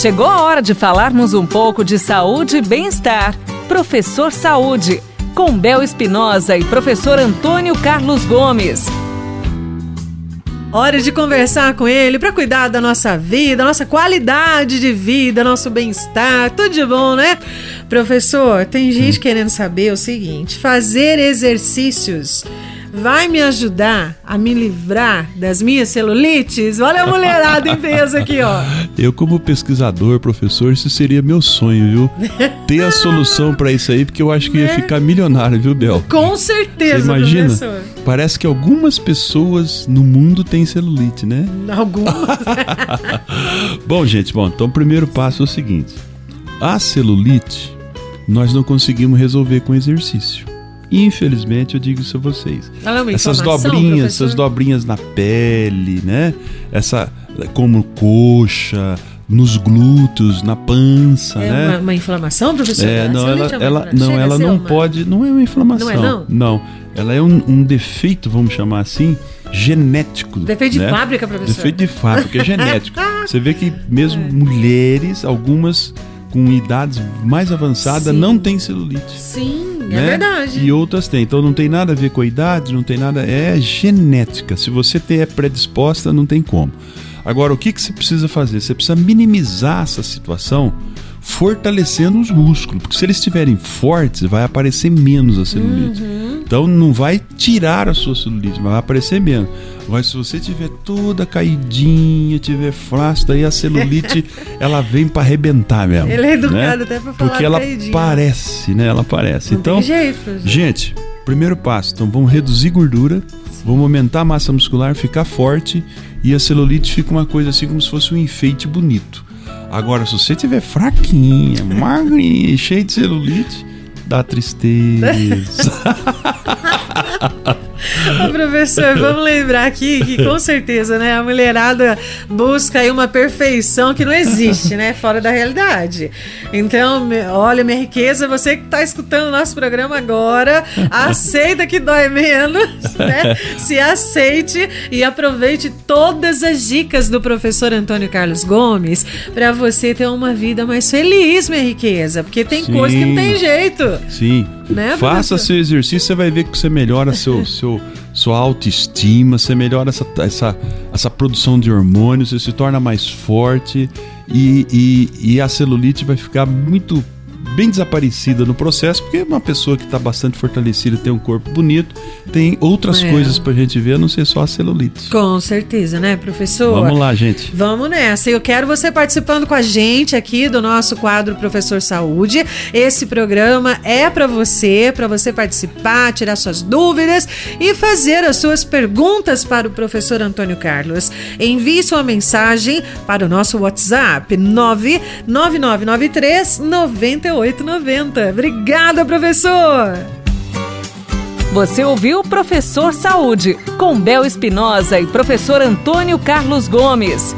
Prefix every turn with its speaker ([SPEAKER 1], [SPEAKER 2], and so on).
[SPEAKER 1] Chegou a hora de falarmos um pouco de saúde e bem-estar. Professor Saúde, com Bel Espinosa e professor Antônio Carlos Gomes.
[SPEAKER 2] Hora de conversar com ele para cuidar da nossa vida, nossa qualidade de vida, nosso bem-estar, tudo de bom, né? Professor, tem gente querendo saber o seguinte: fazer exercícios vai me ajudar a me livrar das minhas celulites? Olha a mulherada em peso aqui, ó.
[SPEAKER 3] Eu, como pesquisador, professor, isso seria meu sonho, viu? Ter a solução para isso aí, porque eu acho que ia ficar milionário, viu, Bel?
[SPEAKER 2] Com certeza,
[SPEAKER 3] Você imagina?
[SPEAKER 2] professor.
[SPEAKER 3] Parece que algumas pessoas no mundo têm celulite, né?
[SPEAKER 2] Algumas.
[SPEAKER 3] Bom, gente, bom, então o primeiro passo é o seguinte: a celulite nós não conseguimos resolver com exercício. Infelizmente, eu digo isso a vocês.
[SPEAKER 2] É
[SPEAKER 3] Essas dobrinhas,
[SPEAKER 2] professor?
[SPEAKER 3] essas dobrinhas na pele, né? Essa como coxa, nos glúteos, na pança,
[SPEAKER 2] É
[SPEAKER 3] né?
[SPEAKER 2] uma, uma inflamação, professor?
[SPEAKER 3] É, não, ela,
[SPEAKER 2] é
[SPEAKER 3] ela, não, ela não
[SPEAKER 2] uma-
[SPEAKER 3] pode, não é uma inflamação.
[SPEAKER 2] Não é, não?
[SPEAKER 3] Não, ela é um, um defeito, vamos chamar assim, genético.
[SPEAKER 2] Defeito de
[SPEAKER 3] né?
[SPEAKER 2] fábrica, professor.
[SPEAKER 3] Defeito de fábrica, é genético. Você vê que mesmo mulheres, algumas com idades mais avançadas,
[SPEAKER 2] Sim.
[SPEAKER 3] não têm celulite.
[SPEAKER 2] Sim, é
[SPEAKER 3] né?
[SPEAKER 2] verdade.
[SPEAKER 3] E outras têm. Então não tem nada a ver com a idade, não tem nada. É genética. Se você tem- é predisposta, não tem como. Agora, o que, que você precisa fazer? Você precisa minimizar essa situação fortalecendo os músculos. Porque se eles estiverem fortes, vai aparecer menos a celulite.
[SPEAKER 2] Uhum.
[SPEAKER 3] Então não vai tirar a sua celulite, mas vai aparecer menos. Agora, se você tiver toda caidinha, tiver flácida, aí a celulite ela vem para arrebentar mesmo.
[SPEAKER 2] Ele é educado
[SPEAKER 3] né?
[SPEAKER 2] até pra falar
[SPEAKER 3] Porque ela
[SPEAKER 2] caidinha.
[SPEAKER 3] parece, né? Ela parece.
[SPEAKER 2] Não
[SPEAKER 3] então,
[SPEAKER 2] jeito,
[SPEAKER 3] gente, primeiro passo, então vamos reduzir gordura, vamos aumentar a massa muscular, ficar forte e a celulite fica uma coisa assim como se fosse um enfeite bonito. Agora, se você tiver fraquinha, magrinha, cheia de celulite, dá tristeza.
[SPEAKER 2] Ô, professor, vamos lembrar aqui que com certeza, né, a mulherada busca aí uma perfeição que não existe, né, fora da realidade. Então, olha, minha riqueza, você que está escutando o nosso programa agora, aceita que dói menos, né? Se aceite e aproveite todas as dicas do professor Antônio Carlos Gomes para você ter uma vida mais feliz, minha riqueza, porque tem
[SPEAKER 3] Sim.
[SPEAKER 2] coisa que não tem jeito.
[SPEAKER 3] Sim.
[SPEAKER 2] Né,
[SPEAKER 3] Faça
[SPEAKER 2] professor?
[SPEAKER 3] seu exercício, você vai ver que você melhora seu, seu, sua autoestima, você melhora essa, essa, essa produção de hormônios, você se torna mais forte e, e, e a celulite vai ficar muito bem desaparecida no processo, porque uma pessoa que está bastante fortalecida, tem um corpo bonito, tem outras
[SPEAKER 2] É.
[SPEAKER 3] coisas pra gente ver, a não ser só a celulite.
[SPEAKER 2] Com certeza, né, professor?
[SPEAKER 3] Vamos lá, gente.
[SPEAKER 2] Vamos nessa. Eu quero você participando com a gente aqui do nosso quadro Professor Saúde. Esse programa é para você, para você participar, tirar suas dúvidas e fazer as suas perguntas para o professor Antônio Carlos. Envie sua mensagem para o nosso WhatsApp 99993 9890. Obrigada, professor.
[SPEAKER 1] Você ouviu Professor Saúde, com Bel Espinosa e professor Antônio Carlos Gomes.